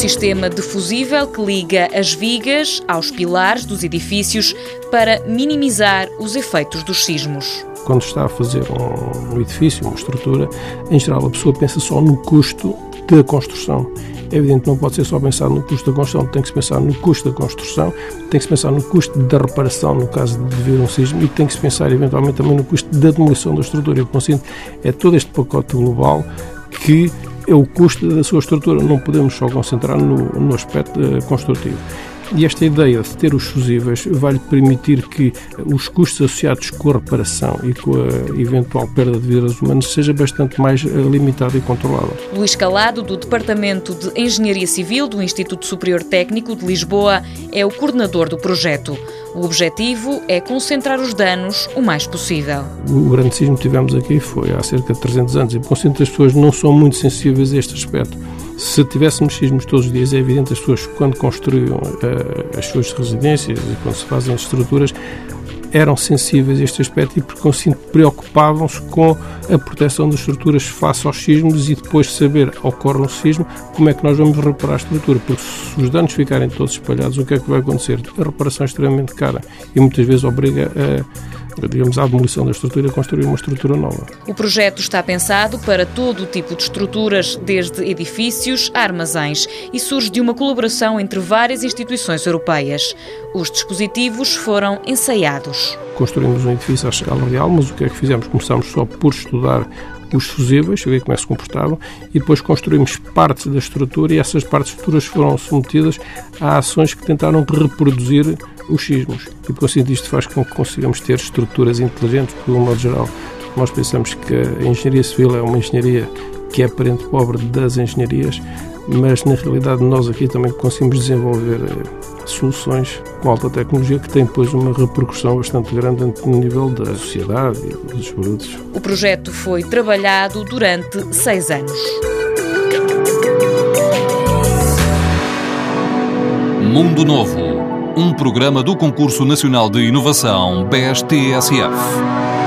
sistema defusível que liga as vigas aos pilares dos edifícios para minimizar os efeitos dos sismos. Quando está a fazer um edifício, uma estrutura, em geral a pessoa pensa só no custo da construção. É evidente que não pode ser só pensado no custo da construção, tem que se pensar no custo da construção, tem que se pensar no custo da reparação no caso de vir um sismo e tem que se pensar eventualmente também no custo da demolição da estrutura. E o conceito é todo este pacote global que é o custo da sua estrutura. Não podemos só concentrar no, no aspecto eh, construtivo. E esta ideia de ter os fusíveis vai-lhe permitir que os custos associados com a reparação e com a eventual perda de vidas humanas seja bastante mais eh, limitado e controlado. Luís Calado, do Departamento de Engenharia Civil do Instituto Superior Técnico de Lisboa, é o coordenador do projeto. O objetivo é concentrar os danos o mais possível. O grande sismo que tivemos aqui foi há cerca de 300 anos e, por as pessoas não são muito sensíveis a este aspecto. Se tivéssemos sismos todos os dias, é evidente as pessoas, quando construíam uh, as suas residências e quando se fazem as estruturas, eram sensíveis a este aspecto e, por conseguinte, preocupavam-se com a proteção das estruturas face aos sismos e depois saber, ocorre um sismo, como é que nós vamos reparar a estrutura. Porque se os danos ficarem todos espalhados, o que é que vai acontecer? A reparação é extremamente cara e muitas vezes obriga a digamos, à demolição da estrutura e construir uma estrutura nova. O projeto está pensado para todo o tipo de estruturas, desde edifícios a armazéns, e surge de uma colaboração entre várias instituições europeias. Os dispositivos foram ensaiados. Construímos um edifício à escala real, mas o que é que fizemos? Começámos só por estudar os fusíveis, ver como é que se comportavam, e depois construímos partes da estrutura e essas partes estruturas foram submetidas a ações que tentaram reproduzir os sismos. E, por assim, isto faz com que consigamos ter estruturas inteligentes, porque, de um modo geral, nós pensamos que a engenharia civil é uma engenharia que é parente pobre das engenharias, mas na realidade nós aqui também conseguimos desenvolver eh, soluções com alta tecnologia que têm depois uma repercussão bastante grande no nível da sociedade e dos produtos. O projeto foi trabalhado durante seis anos. Mundo Novo um programa do Concurso Nacional de Inovação BSTSF.